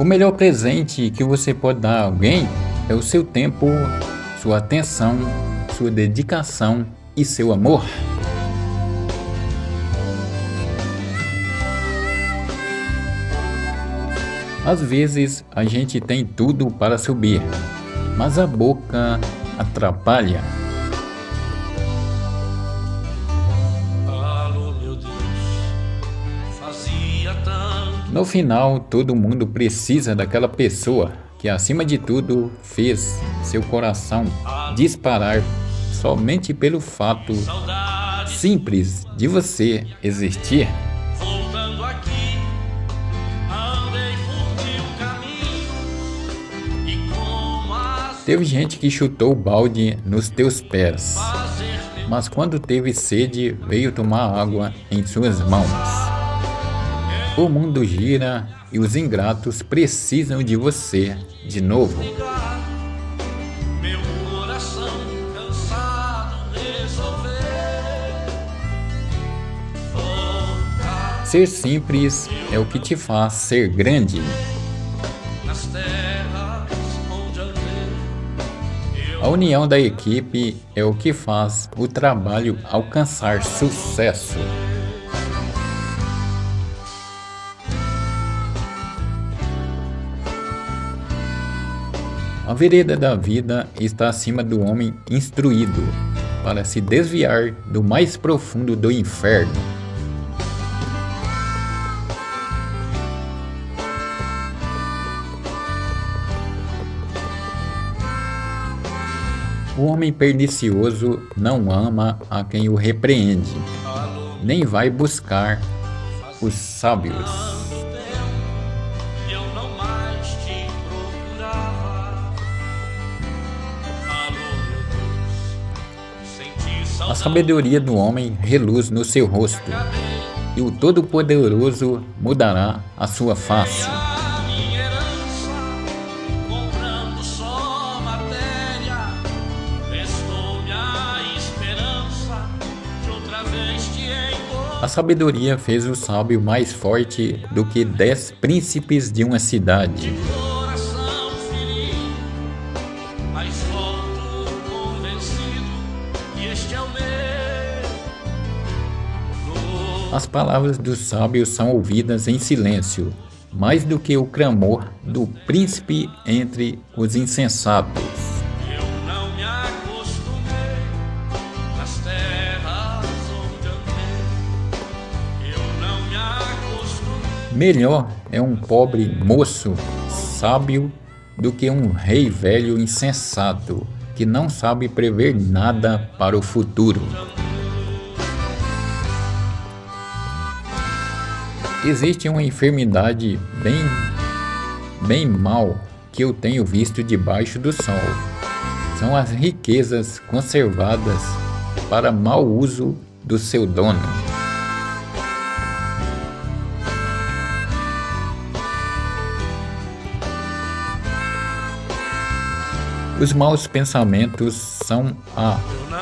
O melhor presente que você pode dar a alguém é o seu tempo, sua atenção, sua dedicação e seu amor. Às vezes a gente tem tudo para subir, mas a boca atrapalha. No final, todo mundo precisa daquela pessoa que, acima de tudo, fez seu coração disparar somente pelo fato simples de você existir. Teve gente que chutou o balde nos teus pés, mas quando teve sede, veio tomar água em suas mãos. O mundo gira e os ingratos precisam de você de novo. Ser simples é o que te faz ser grande. A união da equipe é o que faz o trabalho alcançar sucesso. A vereda da vida está acima do homem instruído para se desviar do mais profundo do inferno. O homem pernicioso não ama a quem o repreende, nem vai buscar os sábios. A sabedoria do homem reluz no seu rosto, e o Todo-Poderoso mudará a sua face. A sabedoria fez o sábio mais forte do que dez príncipes de uma cidade. As palavras do sábio são ouvidas em silêncio, mais do que o clamor do príncipe entre os insensatos. Melhor é um pobre moço sábio do que um rei velho insensato que não sabe prever nada para o futuro. Existe uma enfermidade bem bem mal que eu tenho visto debaixo do sol. São as riquezas conservadas para mau uso do seu dono. Os maus pensamentos são a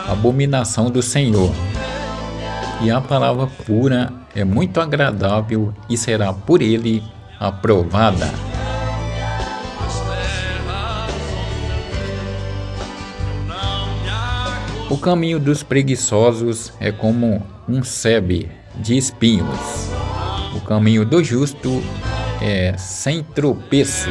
abominação do Senhor. E a palavra pura é muito agradável e será por ele aprovada. O caminho dos preguiçosos é como um sebe de espinhos. O caminho do justo é sem tropeço.